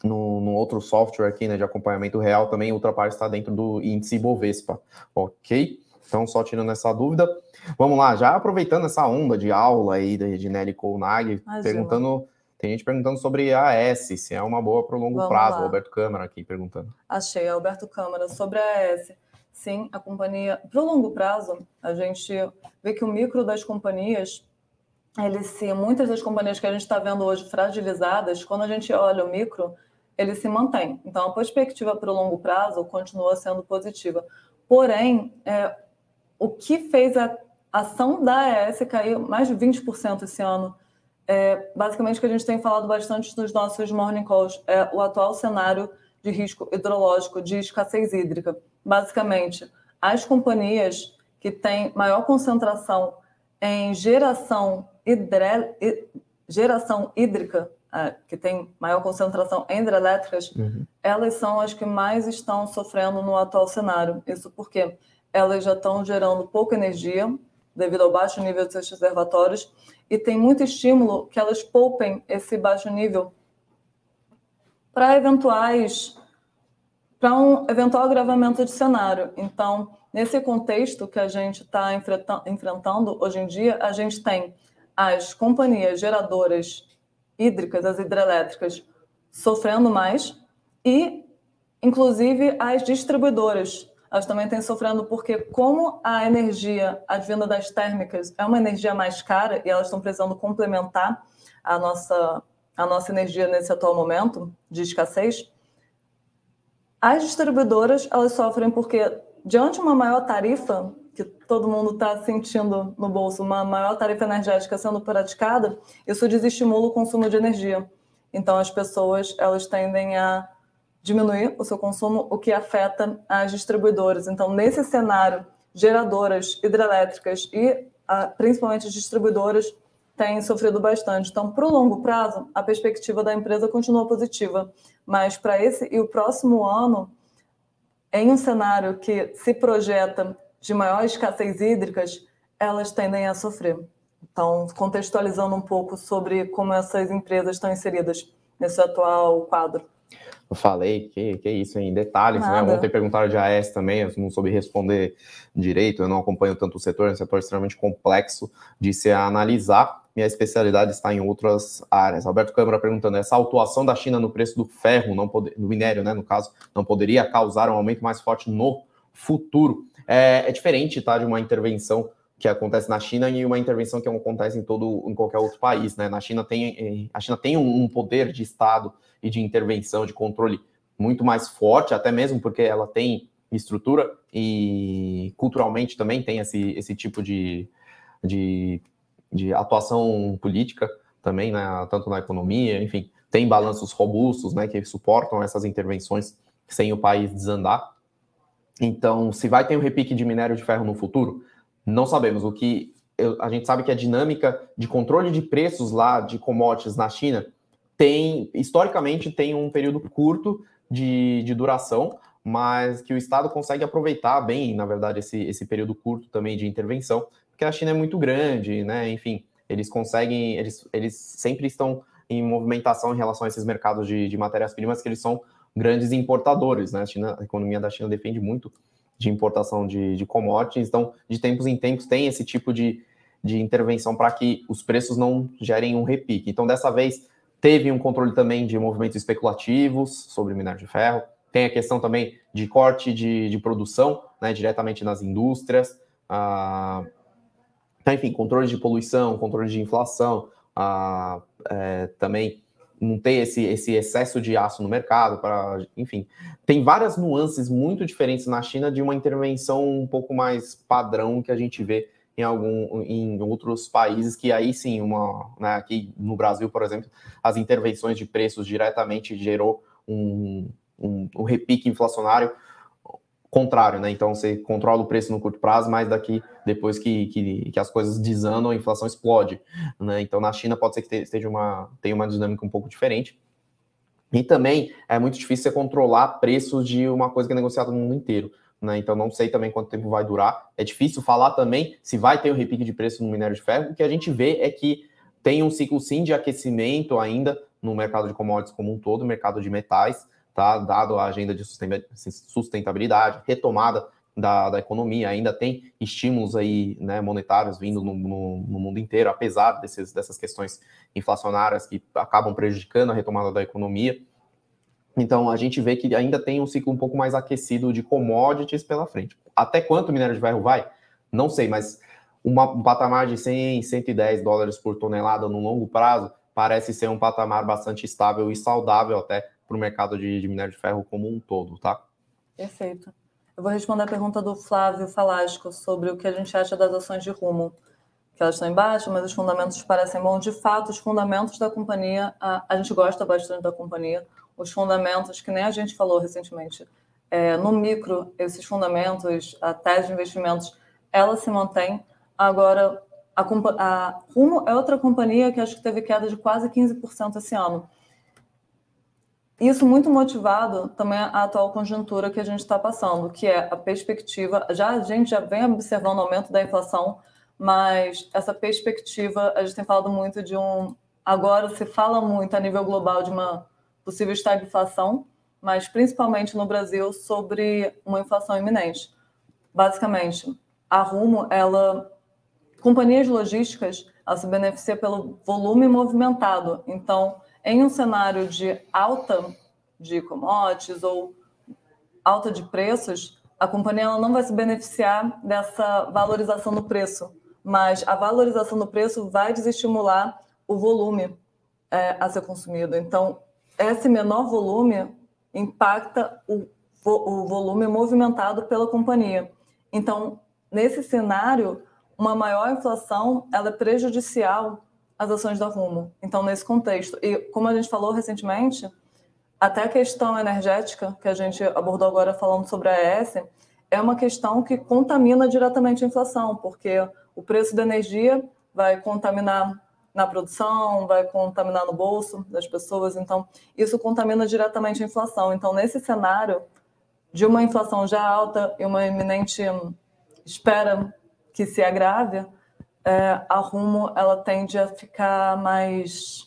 no, no, outro software aqui, né, de acompanhamento real, também Ultrapar está dentro do índice Bovespa, ok? Então, só tirando essa dúvida. Vamos lá, já aproveitando essa onda de aula aí de Nelly Kolnag, perguntando, tem gente perguntando sobre a AS, se é uma boa para o longo Vamos prazo. Lá. Alberto Câmara aqui perguntando. Achei, Alberto Câmara, sobre a AS. Sim, a companhia, para o longo prazo, a gente vê que o micro das companhias, ele se, muitas das companhias que a gente está vendo hoje fragilizadas, quando a gente olha o micro, ele se mantém. Então, a perspectiva para o longo prazo continua sendo positiva. Porém, é, o que fez a ação da AES cair mais de 20% esse ano, é, basicamente o que a gente tem falado bastante nos nossos morning calls, é o atual cenário de risco hidrológico, de escassez hídrica. Basicamente, as companhias que têm maior concentração em geração, hidre... geração hídrica que tem maior concentração em hidrelétricas, uhum. elas são as que mais estão sofrendo no atual cenário. Isso porque elas já estão gerando pouca energia devido ao baixo nível de seus reservatórios e tem muito estímulo que elas poupem esse baixo nível para eventuais para um eventual agravamento de cenário. Então, nesse contexto que a gente está enfrentando hoje em dia, a gente tem as companhias geradoras hídricas, as hidrelétricas, sofrendo mais e, inclusive, as distribuidoras. Elas também têm sofrendo porque, como a energia advinda das térmicas é uma energia mais cara e elas estão precisando complementar a nossa, a nossa energia nesse atual momento de escassez, as distribuidoras elas sofrem porque, diante de uma maior tarifa que todo mundo está sentindo no bolso, uma maior tarifa energética sendo praticada, isso desestimula o consumo de energia. Então, as pessoas elas tendem a diminuir o seu consumo, o que afeta as distribuidoras. Então, nesse cenário, geradoras hidrelétricas e ah, principalmente as distribuidoras têm sofrido bastante. Então, para o longo prazo, a perspectiva da empresa continua positiva, mas para esse e o próximo ano, em um cenário que se projeta de maior escassez hídricas, elas tendem a sofrer. Então, contextualizando um pouco sobre como essas empresas estão inseridas nesse atual quadro. Eu falei, que, que isso, em detalhes, né? Ontem perguntaram de AES também, eu não soube responder direito, eu não acompanho tanto o setor, é um setor extremamente complexo de se analisar, minha especialidade está em outras áreas. Alberto Câmara perguntando, essa atuação da China no preço do ferro, não pode, do minério, né, no caso, não poderia causar um aumento mais forte no futuro? é, é diferente, tá, de uma intervenção que acontece na China e uma intervenção que acontece em todo em qualquer outro país, né? Na China tem a China tem um poder de estado e de intervenção, de controle muito mais forte, até mesmo porque ela tem estrutura e culturalmente também tem esse, esse tipo de, de, de atuação política também, né? Tanto na economia, enfim, tem balanços robustos, né? Que suportam essas intervenções sem o país desandar. Então, se vai ter um repique de minério de ferro no futuro, não sabemos. O que a gente sabe que a dinâmica de controle de preços lá de commodities na China tem, historicamente, tem um período curto de, de duração, mas que o Estado consegue aproveitar bem, na verdade, esse, esse período curto também de intervenção, porque a China é muito grande, né? Enfim, eles conseguem, eles, eles sempre estão em movimentação em relação a esses mercados de, de matérias-primas, que eles são grandes importadores, né? A, China, a economia da China depende muito de importação de, de commodities, então, de tempos em tempos, tem esse tipo de, de intervenção para que os preços não gerem um repique. Então, dessa vez, teve um controle também de movimentos especulativos sobre minério de ferro, tem a questão também de corte de, de produção, né, diretamente nas indústrias, ah, então, enfim, controle de poluição, controle de inflação, ah, é, também não ter esse, esse excesso de aço no mercado, para, enfim, tem várias nuances muito diferentes na China de uma intervenção um pouco mais padrão que a gente vê em algum em outros países que aí sim uma né, aqui no Brasil por exemplo as intervenções de preços diretamente gerou um, um, um repique inflacionário contrário, né? Então você controla o preço no curto prazo, mas daqui, depois que, que, que, as coisas desandam, a inflação explode, né? Então na China pode ser que esteja uma, tenha uma dinâmica um pouco diferente. E também é muito difícil você controlar preços de uma coisa que é negociada no mundo inteiro. Né? Então não sei também quanto tempo vai durar. É difícil falar também se vai ter um repique de preço no minério de ferro. O que a gente vê é que tem um ciclo sim de aquecimento ainda no mercado de commodities como um todo, mercado de metais tá? Dado a agenda de sustentabilidade, retomada da, da economia, ainda tem estímulos aí, né, monetários vindo no, no, no mundo inteiro, apesar desses, dessas questões inflacionárias que acabam prejudicando a retomada da economia. Então, a gente vê que ainda tem um ciclo um pouco mais aquecido de commodities pela frente. Até quanto o minério de ferro vai? Não sei, mas uma, um patamar de 100, 110 dólares por tonelada no longo prazo parece ser um patamar bastante estável e saudável até para o mercado de, de minério de ferro como um todo, tá? Perfeito. Eu vou responder a pergunta do Flávio Falasco sobre o que a gente acha das ações de rumo. Que elas estão embaixo, mas os fundamentos parecem bons. De fato, os fundamentos da companhia, a, a gente gosta bastante da companhia. Os fundamentos, que nem a gente falou recentemente, é, no micro, esses fundamentos, a de investimentos, ela se mantém. Agora, a, a Rumo é outra companhia que acho que teve queda de quase 15% esse ano. Isso muito motivado também a atual conjuntura que a gente está passando, que é a perspectiva. Já a gente já vem observando o aumento da inflação, mas essa perspectiva a gente tem falado muito de um. Agora se fala muito a nível global de uma possível estagflação, mas principalmente no Brasil sobre uma inflação iminente. Basicamente, a Rumo, ela, companhias logísticas, ela se beneficia pelo volume movimentado. Então, em um cenário de alta de commodities ou alta de preços, a companhia não vai se beneficiar dessa valorização do preço, mas a valorização do preço vai desestimular o volume é, a ser consumido. Então, esse menor volume impacta o, o volume movimentado pela companhia. Então, nesse cenário, uma maior inflação ela é prejudicial as ações da Rumo. Então, nesse contexto, e como a gente falou recentemente, até a questão energética, que a gente abordou agora falando sobre a ES, é uma questão que contamina diretamente a inflação, porque o preço da energia vai contaminar na produção, vai contaminar no bolso das pessoas, então isso contamina diretamente a inflação. Então, nesse cenário de uma inflação já alta e uma iminente espera que se agrave, é, a Rumo ela tende a ficar mais,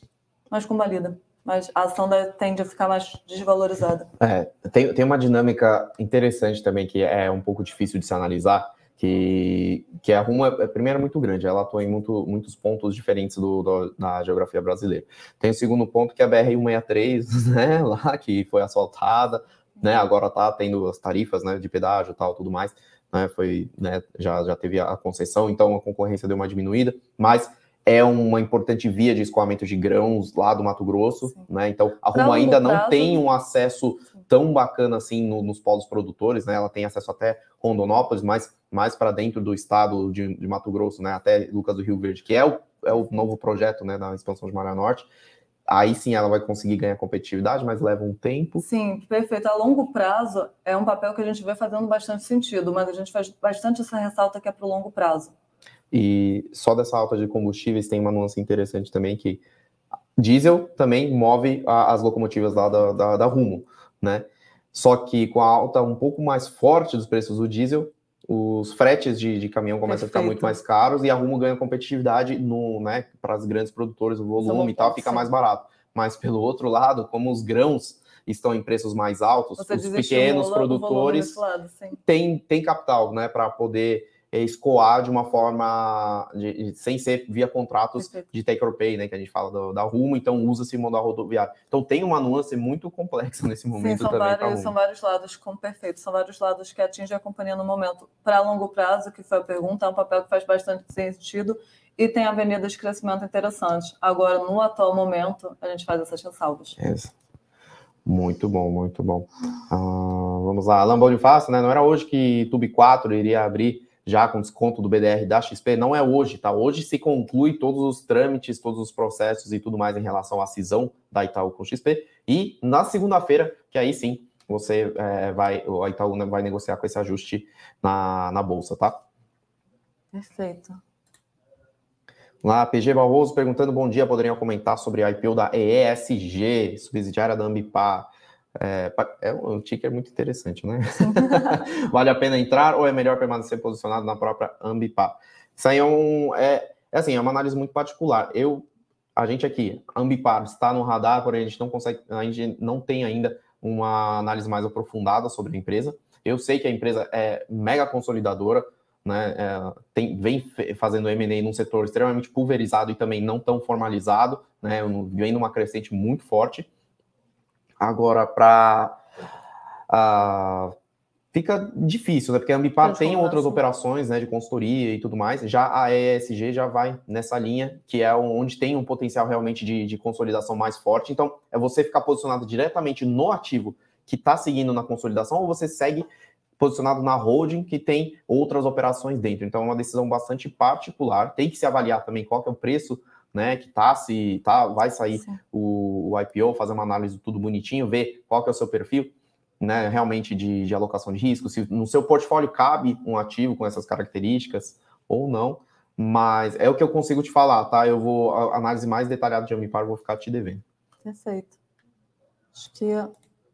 mais combalida. Mas a ação tende a ficar mais desvalorizada. É, tem, tem uma dinâmica interessante também que é um pouco difícil de se analisar, que, que a Rumo é, é primeiro, muito grande, ela atua em muito, muitos pontos diferentes do, do, da geografia brasileira. Tem o segundo ponto, que é a BR-163, né, lá, que foi asfaltada, né, agora está tendo as tarifas né, de pedágio e tal, tudo mais né, foi, né, já, já teve a concessão, então a concorrência deu uma diminuída, mas é uma importante via de escoamento de grãos lá do Mato Grosso, né? Então a Rumo ainda não tem um acesso tão bacana assim no, nos polos produtores, né? Ela tem acesso até Rondonópolis, mas mais para dentro do estado de, de, Mato Grosso, né? Até Lucas do Rio Verde, que é o, é o novo projeto, né, da expansão de Maré Norte aí sim ela vai conseguir ganhar competitividade, mas leva um tempo. Sim, perfeito. A longo prazo é um papel que a gente vê fazendo bastante sentido, mas a gente faz bastante essa ressalta que é para o longo prazo. E só dessa alta de combustíveis tem uma nuance interessante também que diesel também move a, as locomotivas lá da, da, da, Rumo, né? Só que com a alta um pouco mais forte dos preços do diesel, os fretes de, de caminhão começam Perfeito. a ficar muito mais caros e a Rumo ganha competitividade no, né, para as grandes produtoras, o volume e tal, fica mais barato. Mas pelo outro lado, como os grãos estão em preços mais altos, Você os pequenos produtores têm, têm capital né, para poder escoar de uma forma de, sem ser via contratos Perfeito. de take or pay, né, que a gente fala do, da Rumo, então usa-se modal rodoviário. Então tem uma nuance muito complexa nesse momento Sim, são também. Vários, são vários lados com perfeito, são vários lados que atingem a companhia no momento. Para longo prazo, que foi a pergunta, é um papel que faz bastante sentido e tem avenidas de crescimento interessantes. Agora, no atual momento, a gente faz essas ressalvas. Isso. Muito bom, muito bom. Uh, vamos lá, Alain Bonifácio, né? Não era hoje que Tube 4 iria abrir já com desconto do BDR da XP, não é hoje, tá? Hoje se conclui todos os trâmites, todos os processos e tudo mais em relação à cisão da Itaú com XP. E na segunda-feira, que aí sim você é, vai, a Itaú vai negociar com esse ajuste na, na bolsa, tá? Perfeito. Lá, PG Barroso perguntando: bom dia, poderiam comentar sobre a IPO da ESG, subsidiária da Ambipar. É, é um ticker muito interessante, né? vale a pena entrar ou é melhor permanecer posicionado na própria Ambipar? Isso aí é, um, é, é assim, é uma análise muito particular. Eu, a gente aqui, Ambipar está no radar, porém a gente não consegue, a gente não tem ainda uma análise mais aprofundada sobre a empresa. Eu sei que a empresa é mega consolidadora, né? É, tem, vem fazendo M&A num setor extremamente pulverizado e também não tão formalizado, né? Vem numa crescente muito forte. Agora, para. Uh, fica difícil, né? Porque a Ambipar tem outras operações né, de consultoria e tudo mais. Já a ESG já vai nessa linha, que é onde tem um potencial realmente de, de consolidação mais forte. Então, é você ficar posicionado diretamente no ativo que está seguindo na consolidação, ou você segue posicionado na holding que tem outras operações dentro. Então, é uma decisão bastante particular. Tem que se avaliar também qual que é o preço né, que tá, se tá, vai sair o, o, IPO, fazer uma análise tudo bonitinho, ver qual que é o seu perfil, né, realmente de, de alocação de risco, se no seu portfólio cabe um ativo com essas características ou não, mas é o que eu consigo te falar, tá? Eu vou, a análise mais detalhada de Ambipar, vou ficar te devendo. Perfeito. Acho que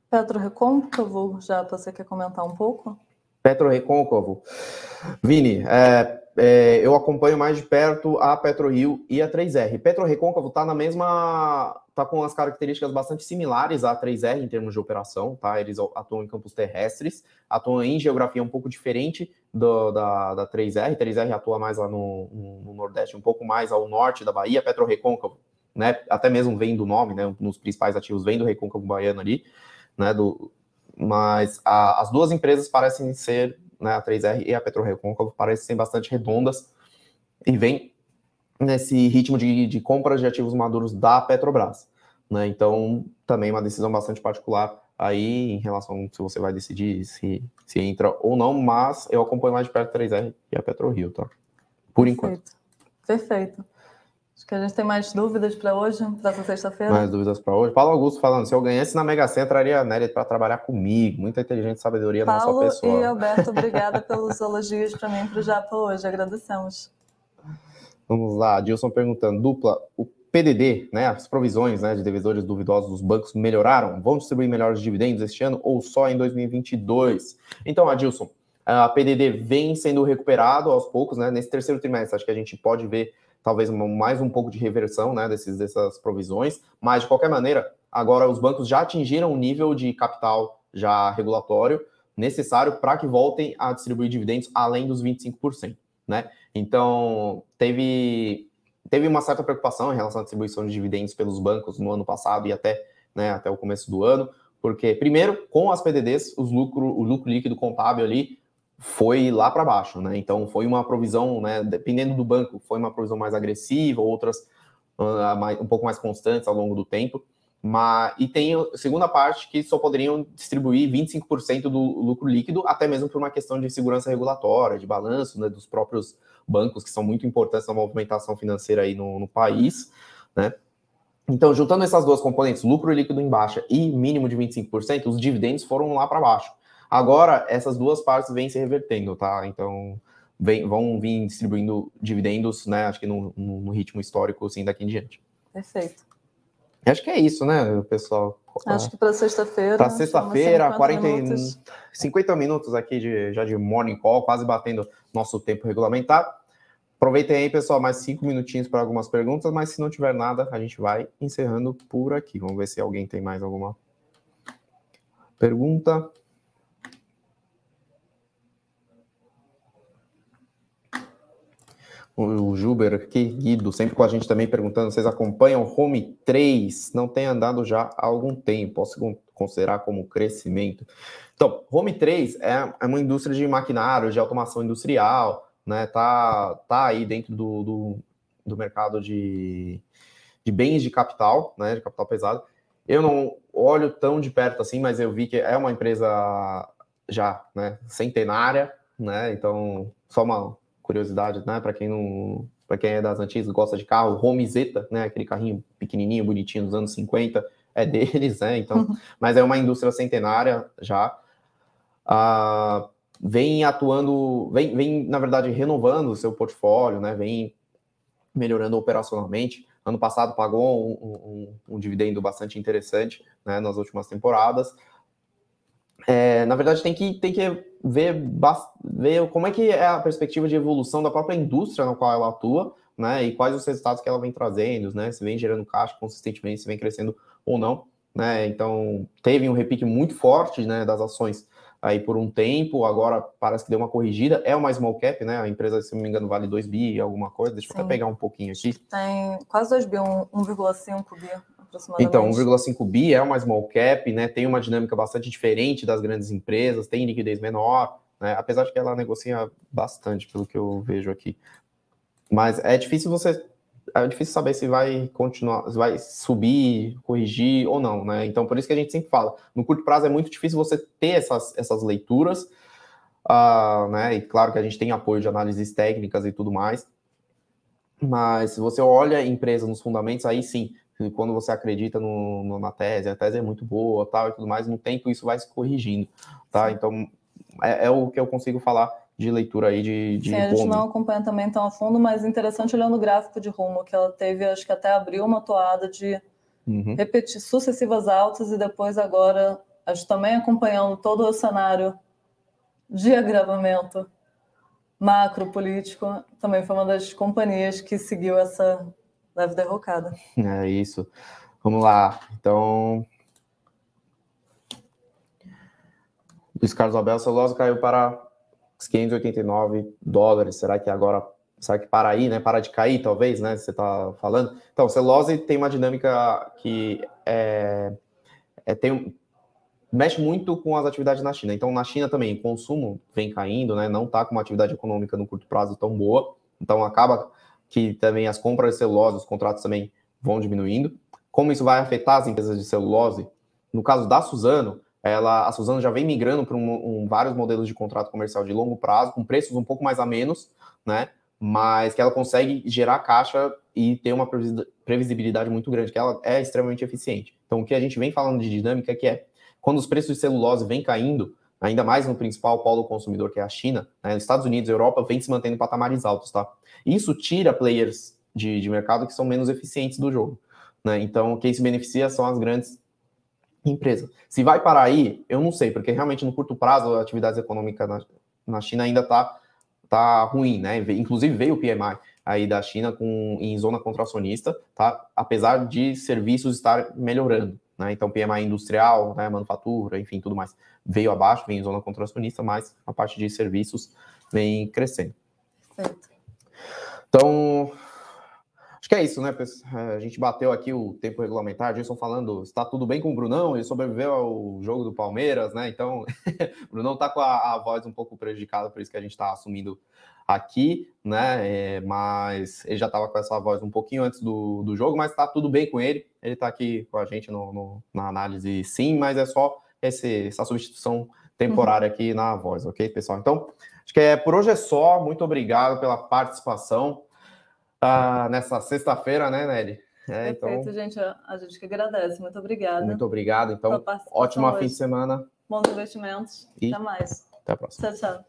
Petro Recôncavo, já você quer comentar um pouco? Petro Recôncavo. Vini, é, é, eu acompanho mais de perto a PetroRio e a 3R. Petro está na mesma. está com as características bastante similares à 3R em termos de operação, tá? Eles atuam em campos terrestres, atuam em geografia um pouco diferente do, da, da 3R. 3R atua mais lá no, no, Nordeste, um pouco mais ao norte da Bahia. Petro né? Até mesmo vem do nome, né? Nos principais ativos vem do Recôncavo Baiano ali, né? Do, mas a, as duas empresas parecem ser né, a 3R e a PetroRecôncavo parecem ser bastante redondas e vem nesse ritmo de, de compras de ativos maduros da Petrobras. Né? Então, também uma decisão bastante particular aí em relação se você vai decidir se, se entra ou não, mas eu acompanho mais de perto a 3R e a PetroRio, tá? Por Perfeito. enquanto. Perfeito. Acho que a gente tem mais dúvidas para hoje, para essa sexta-feira. Mais dúvidas para hoje. Paulo Augusto falando, se eu ganhasse na Mega Sena, traria a Nery para trabalhar comigo. Muita inteligência e sabedoria na sua pessoa. Paulo e Alberto, obrigada pelos elogios para mim e para o Japa hoje. Agradecemos. Vamos lá, Dilson perguntando, dupla, o PDD, né, as provisões né, de devedores duvidosos dos bancos melhoraram? Vão distribuir melhores dividendos este ano ou só em 2022? Então, Adilson, a PDD vem sendo recuperado aos poucos, né? Nesse terceiro trimestre, acho que a gente pode ver talvez mais um pouco de reversão né, desses, dessas provisões, mas de qualquer maneira, agora os bancos já atingiram o nível de capital já regulatório necessário para que voltem a distribuir dividendos além dos 25%. Né? Então, teve, teve uma certa preocupação em relação à distribuição de dividendos pelos bancos no ano passado e até, né, até o começo do ano, porque, primeiro, com as PDDs, os lucro, o lucro líquido contábil ali foi lá para baixo, né? Então foi uma provisão, né? Dependendo do banco, foi uma provisão mais agressiva, outras uh, mais, um pouco mais constantes ao longo do tempo. Mas, e tem a segunda parte que só poderiam distribuir 25% do lucro líquido, até mesmo por uma questão de segurança regulatória, de balanço né, dos próprios bancos, que são muito importantes na movimentação financeira aí no, no país, né? Então, juntando essas duas componentes, lucro líquido em baixa e mínimo de 25%, os dividendos foram lá para baixo. Agora, essas duas partes vêm se revertendo, tá? Então, vem, vão vir distribuindo dividendos, né? Acho que no, no, ritmo histórico, assim, daqui em diante. Perfeito. Acho que é isso, né, pessoal? Acho que para sexta-feira. Para sexta-feira, 40 minutos. 50 minutos aqui de, já de morning call, quase batendo nosso tempo regulamentar. Aproveitem aí, pessoal, mais cinco minutinhos para algumas perguntas, mas se não tiver nada, a gente vai encerrando por aqui. Vamos ver se alguém tem mais alguma pergunta. O Juber aqui, Guido, sempre com a gente também perguntando, vocês acompanham Home 3? Não tem andado já há algum tempo, posso considerar como crescimento. Então, Home 3 é, é uma indústria de maquinário, de automação industrial, né? Tá, tá aí dentro do, do, do mercado de, de bens de capital, né? De capital pesado. Eu não olho tão de perto assim, mas eu vi que é uma empresa já, né? Centenária, né? Então, só uma curiosidade, né? Para quem não, para quem é das antigas, gosta de carro, Romizeta, né? Aquele carrinho pequenininho, bonitinho dos anos 50, é deles, né? Então, uhum. mas é uma indústria centenária já. Ah, vem atuando, vem, vem, na verdade, renovando o seu portfólio, né? Vem melhorando operacionalmente. Ano passado pagou um, um, um dividendo bastante interessante né, nas últimas temporadas. É, na verdade, tem que, tem que ver, ver como é que é a perspectiva de evolução da própria indústria na qual ela atua, né? E quais os resultados que ela vem trazendo, né? Se vem gerando caixa consistentemente, se vem crescendo ou não, né? Então, teve um repique muito forte, né, das ações aí por um tempo, agora parece que deu uma corrigida, é uma small cap, né? A empresa, se não me engano, vale 2 bi, alguma coisa, deixa Sim. eu até pegar um pouquinho aqui. Tem quase 2 bi, 1,5 bi. Então, 1,5 bi é uma small cap, né? Tem uma dinâmica bastante diferente das grandes empresas, tem liquidez menor, né? Apesar de que ela negocia bastante, pelo que eu vejo aqui. Mas é difícil você é difícil saber se vai continuar, se vai subir, corrigir ou não, né? Então, por isso que a gente sempre fala, no curto prazo é muito difícil você ter essas, essas leituras, uh, né? E claro que a gente tem apoio de análises técnicas e tudo mais, mas se você olha a empresa nos fundamentos, aí sim, quando você acredita no, no, na tese, a tese é muito boa, tal e tudo mais, no tempo isso vai se corrigindo, tá? Então, é, é o que eu consigo falar de leitura aí de, de Sim, a gente não acompanha também tão a fundo, mas interessante olhando o gráfico de rumo, que ela teve, acho que até abriu uma toada de uhum. repetir sucessivas altas e depois agora, a gente também acompanhando todo o cenário de agravamento macro político, também foi uma das companhias que seguiu essa leve derrocada. É isso. Vamos lá. Então, Luiz Carlos Abel Celoso caiu para 589 dólares. Será que agora, será que para aí, né? Para de cair, talvez, né? Você está falando. Então, celulose tem uma dinâmica que é, é, tem, mexe muito com as atividades na China. Então, na China também, o consumo vem caindo, né? Não está com uma atividade econômica no curto prazo tão boa. Então, acaba que também as compras de celulose, os contratos também vão diminuindo. Como isso vai afetar as empresas de celulose? No caso da Suzano, ela, a Suzano já vem migrando para um, um, vários modelos de contrato comercial de longo prazo, com preços um pouco mais a menos, né? Mas que ela consegue gerar caixa e ter uma previsibilidade muito grande, que ela é extremamente eficiente. Então, o que a gente vem falando de dinâmica que é quando os preços de celulose vêm caindo, ainda mais no principal polo consumidor, que é a China, né? Estados Unidos e Europa vem se mantendo em patamares altos, tá? Isso tira players de, de mercado que são menos eficientes do jogo. Né? Então, quem se beneficia são as grandes empresa. Se vai parar aí, eu não sei, porque realmente no curto prazo a atividade econômica na, na China ainda está tá ruim, né? Inclusive veio o PMI aí da China com, em zona contracionista, tá? Apesar de serviços estar melhorando, né? Então PMI industrial, né? manufatura, enfim, tudo mais veio abaixo, vem em zona contracionista, mas a parte de serviços vem crescendo. Certo. Então, Acho que é isso, né? É, a gente bateu aqui o tempo regulamentar. Jason falando, está tudo bem com o Brunão? Ele sobreviveu ao jogo do Palmeiras, né? Então, o Brunão está com a, a, voz um pouco prejudicada, por isso que a gente está assumindo aqui, né? É, mas ele já estava com essa voz um pouquinho antes do, do jogo, mas está tudo bem com ele. Ele está aqui com a gente no, no, na análise, sim, mas é só esse, essa substituição temporária uhum. aqui na voz, ok, pessoal? Então, acho que é, por hoje é só. Muito obrigado pela participação ah, nessa sexta-feira, né, Nelly? É, Perfeito, então... gente. A gente que agradece. Muito obrigada. Muito obrigado. Então, ótima fim de semana. Bons investimentos. E até mais. Até a próxima. Tchau, tchau.